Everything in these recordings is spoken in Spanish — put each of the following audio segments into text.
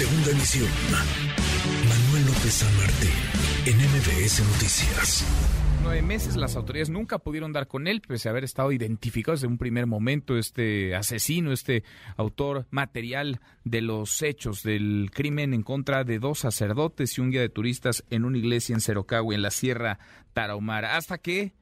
Segunda emisión. Manuel López San Martín, en MBS Noticias nueve meses las autoridades nunca pudieron dar con él, pese a haber estado identificado desde un primer momento este asesino, este autor material de los hechos del crimen en contra de dos sacerdotes y un guía de turistas en una iglesia en Cerocagua, en la Sierra Tarahumara, hasta que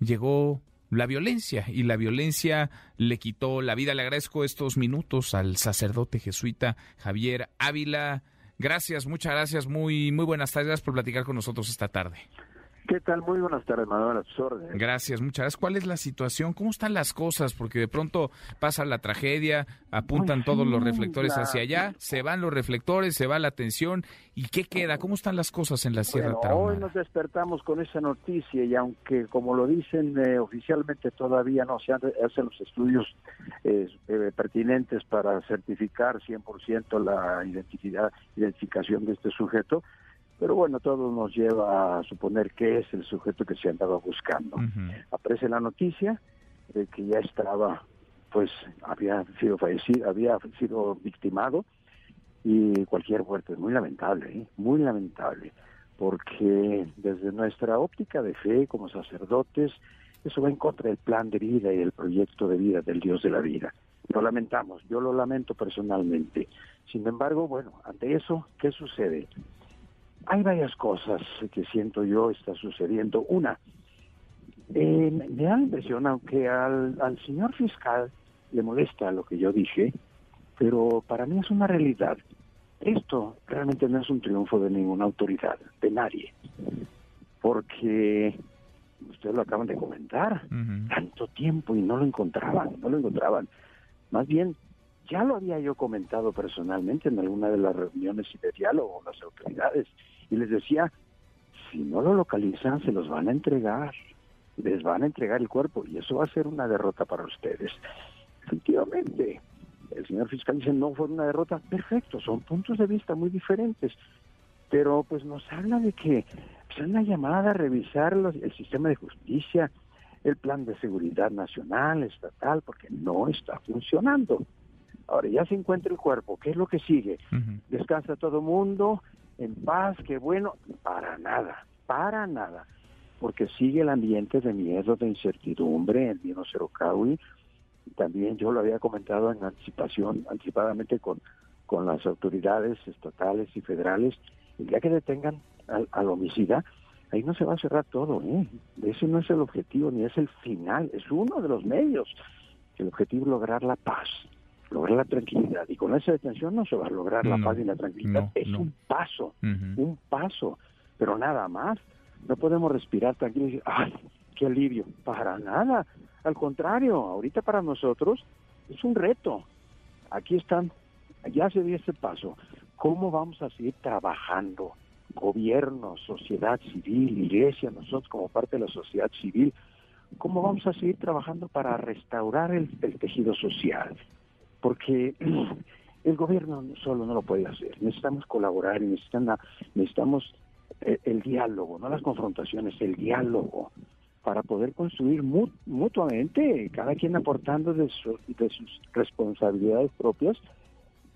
llegó la violencia y la violencia le quitó la vida. Le agradezco estos minutos al sacerdote jesuita Javier Ávila. Gracias, muchas gracias, muy, muy buenas tardes por platicar con nosotros esta tarde. ¿Qué tal? Muy buenas tardes, Manuel. Gracias, muchas gracias. ¿Cuál es la situación? ¿Cómo están las cosas? Porque de pronto pasa la tragedia, apuntan todos los reflectores hacia allá, se van los reflectores, se va la atención. ¿Y qué queda? ¿Cómo están las cosas en la Sierra bueno, Hoy nos despertamos con esa noticia y aunque, como lo dicen eh, oficialmente, todavía no se hacen los estudios eh, eh, pertinentes para certificar 100% la identidad, identificación de este sujeto, pero bueno, todo nos lleva a suponer que es el sujeto que se andaba buscando. Aparece la noticia de que ya estaba, pues había sido fallecido, había sido victimado y cualquier muerte es muy lamentable, ¿eh? muy lamentable, porque desde nuestra óptica de fe como sacerdotes, eso va en contra del plan de vida y del proyecto de vida del Dios de la vida. Lo lamentamos, yo lo lamento personalmente. Sin embargo, bueno, ante eso, ¿qué sucede? Hay varias cosas que siento yo está sucediendo. Una, eh, me da la impresión, aunque al, al señor fiscal le molesta lo que yo dije, pero para mí es una realidad. Esto realmente no es un triunfo de ninguna autoridad, de nadie, porque ustedes lo acaban de comentar, tanto tiempo y no lo encontraban, no lo encontraban. Más bien, ya lo había yo comentado personalmente en alguna de las reuniones y de diálogo con las autoridades y les decía, si no lo localizan, se los van a entregar, les van a entregar el cuerpo y eso va a ser una derrota para ustedes. Efectivamente, el señor fiscal dice, no fue una derrota, perfecto, son puntos de vista muy diferentes, pero pues nos habla de que pues, es una llamada a revisar el sistema de justicia, el plan de seguridad nacional, estatal, porque no está funcionando. Ahora ya se encuentra el cuerpo, ¿qué es lo que sigue? Descansa todo mundo, en paz, qué bueno, para nada, para nada, porque sigue el ambiente de miedo, de incertidumbre en Vino Cerocaui. También yo lo había comentado en anticipación, anticipadamente con, con las autoridades estatales y federales, el día que detengan al, al homicida, ahí no se va a cerrar todo, ¿eh? Ese no es el objetivo ni es el final, es uno de los medios. El objetivo es lograr la paz, lograr la tranquilidad. Y con esa detención no se va a lograr la paz y la tranquilidad. es un paso, un paso, pero nada más. No podemos respirar tranquilos y decir, ¡ay, qué alivio! Para nada. Al contrario, ahorita para nosotros es un reto. Aquí están, ya se dio ese paso. ¿Cómo vamos a seguir trabajando? Gobierno, sociedad civil, iglesia, nosotros como parte de la sociedad civil, ¿cómo vamos a seguir trabajando para restaurar el tejido social? Porque el gobierno solo no lo puede hacer. Necesitamos colaborar y necesitamos eh, el diálogo, no las confrontaciones, el diálogo para poder construir mutuamente, cada quien aportando de, de sus responsabilidades propias,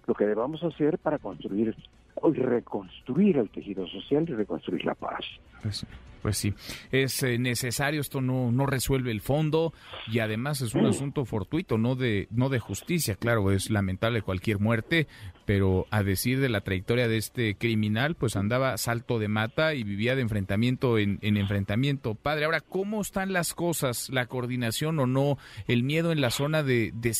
lo que debamos hacer para construir y reconstruir el tejido social y reconstruir la paz. Pues sí, es eh, necesario, esto no, no resuelve el fondo y además es un asunto fortuito, no de, no de justicia, claro, es lamentable cualquier muerte, pero a decir de la trayectoria de este criminal, pues andaba salto de mata y vivía de enfrentamiento en, enfrentamiento. Padre, ahora, ¿cómo están las cosas, la coordinación o no, el miedo en la zona de, de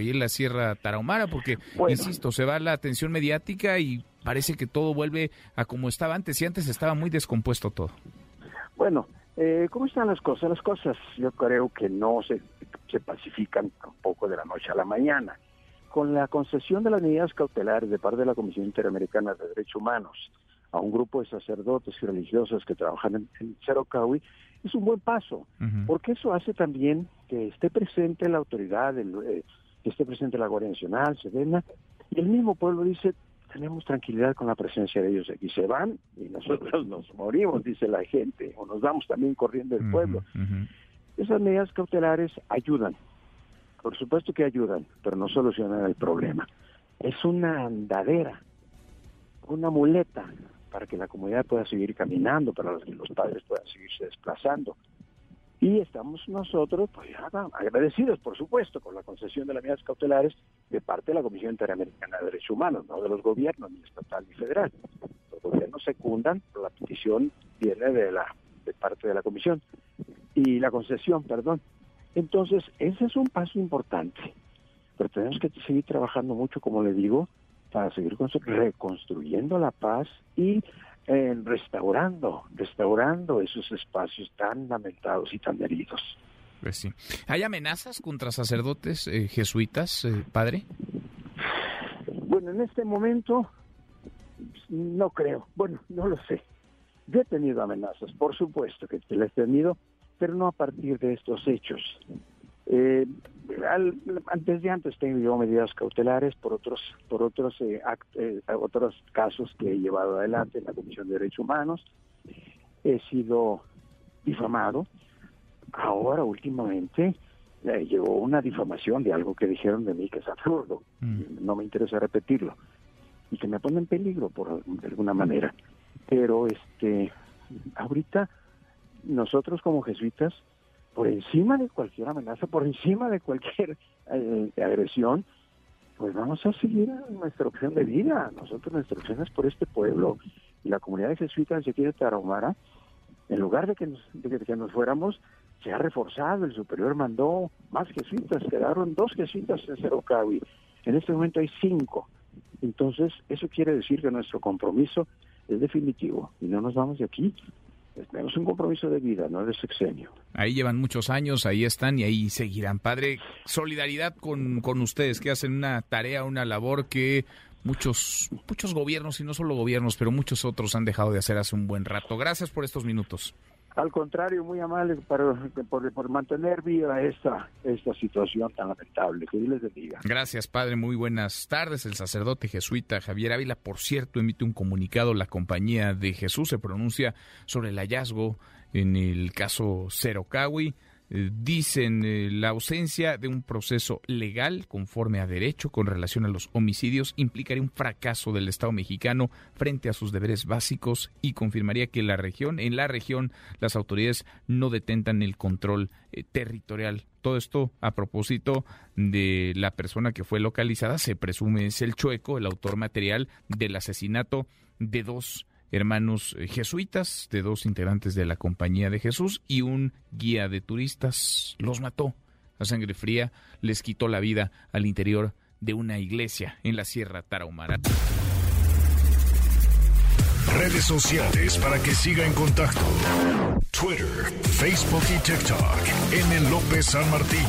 y en la Sierra Tarahumara? Porque, insisto, se va la atención mediática y parece que todo vuelve a como estaba antes y antes estaba muy descompuesto todo. Bueno, eh, ¿cómo están las cosas? Las cosas yo creo que no se, se pacifican tampoco de la noche a la mañana. Con la concesión de las medidas cautelares de parte de la Comisión Interamericana de Derechos Humanos a un grupo de sacerdotes y religiosos que trabajan en, en es un buen paso, porque eso hace también que esté presente la autoridad, eh, que esté presente la Guardia Nacional, Sedena, y el mismo pueblo dice, tenemos tranquilidad con la presencia de ellos aquí. Se van y nosotros nos morimos, dice la gente, o nos vamos también corriendo del pueblo. Esas medidas cautelares ayudan, por supuesto que ayudan, pero no solucionan el problema. Es una andadera una muleta para que la comunidad pueda seguir caminando, para que los padres puedan seguirse desplazando. Y estamos nosotros pues, agradecidos, por supuesto, con la concesión de las medidas cautelares de parte de la Comisión Interamericana de Derechos Humanos, no de los gobiernos, ni estatal ni federal. Los gobiernos secundan, la petición viene de, la, de parte de la Comisión. Y la concesión, perdón. Entonces, ese es un paso importante. Pero tenemos que seguir trabajando mucho, como le digo, para seguir reconstruyendo la paz y restaurando, restaurando esos espacios tan lamentados y tan heridos. Pues sí. ¿Hay amenazas contra sacerdotes eh, jesuitas, eh, padre? Bueno, en este momento no creo. Bueno, no lo sé. Yo he tenido amenazas, por supuesto que las he tenido, pero no a partir de estos hechos. Eh, antes de antes tengo medidas cautelares por otros por otros eh, eh, otros casos que he llevado adelante en la Comisión de Derechos Humanos. He sido difamado. Ahora últimamente llegó una difamación de algo que dijeron de mí que es absurdo. Mm. No me interesa repetirlo y que me pone en peligro por de alguna manera. Pero este ahorita nosotros como jesuitas por encima de cualquier amenaza, por encima de cualquier eh, agresión, pues vamos a seguir nuestra opción de vida. Nosotros nuestra opción es por este pueblo. Y la comunidad de jesuitas de aquí de Tarahumara, en lugar de que, nos, de que nos fuéramos, se ha reforzado. El superior mandó más jesuitas, quedaron dos jesuitas en Cerocawi. En este momento hay cinco. Entonces, eso quiere decir que nuestro compromiso es definitivo y no nos vamos de aquí tenemos un compromiso de vida, no de sexenio. Ahí llevan muchos años, ahí están y ahí seguirán. Padre, solidaridad con, con ustedes que hacen una tarea, una labor que muchos, muchos gobiernos, y no solo gobiernos, pero muchos otros han dejado de hacer hace un buen rato. Gracias por estos minutos. Al contrario, muy amable para, por, mantener viva esta, esta situación tan lamentable. Que Dios les bendiga. Gracias, padre. Muy buenas tardes. El sacerdote jesuita Javier Ávila, por cierto, emite un comunicado. La compañía de Jesús se pronuncia sobre el hallazgo en el caso Cerocawi dicen eh, la ausencia de un proceso legal conforme a derecho con relación a los homicidios implicaría un fracaso del Estado mexicano frente a sus deberes básicos y confirmaría que la región, en la región, las autoridades no detentan el control eh, territorial. Todo esto a propósito de la persona que fue localizada, se presume es el chueco, el autor material del asesinato de dos hermanos eh, jesuitas, de dos integrantes de la Compañía de Jesús y un guía de turistas. Los mató a sangre fría, les quitó la vida al interior de una iglesia en la Sierra Tarahumara. Redes sociales para que siga en contacto: Twitter, Facebook y TikTok. N. López San Martín.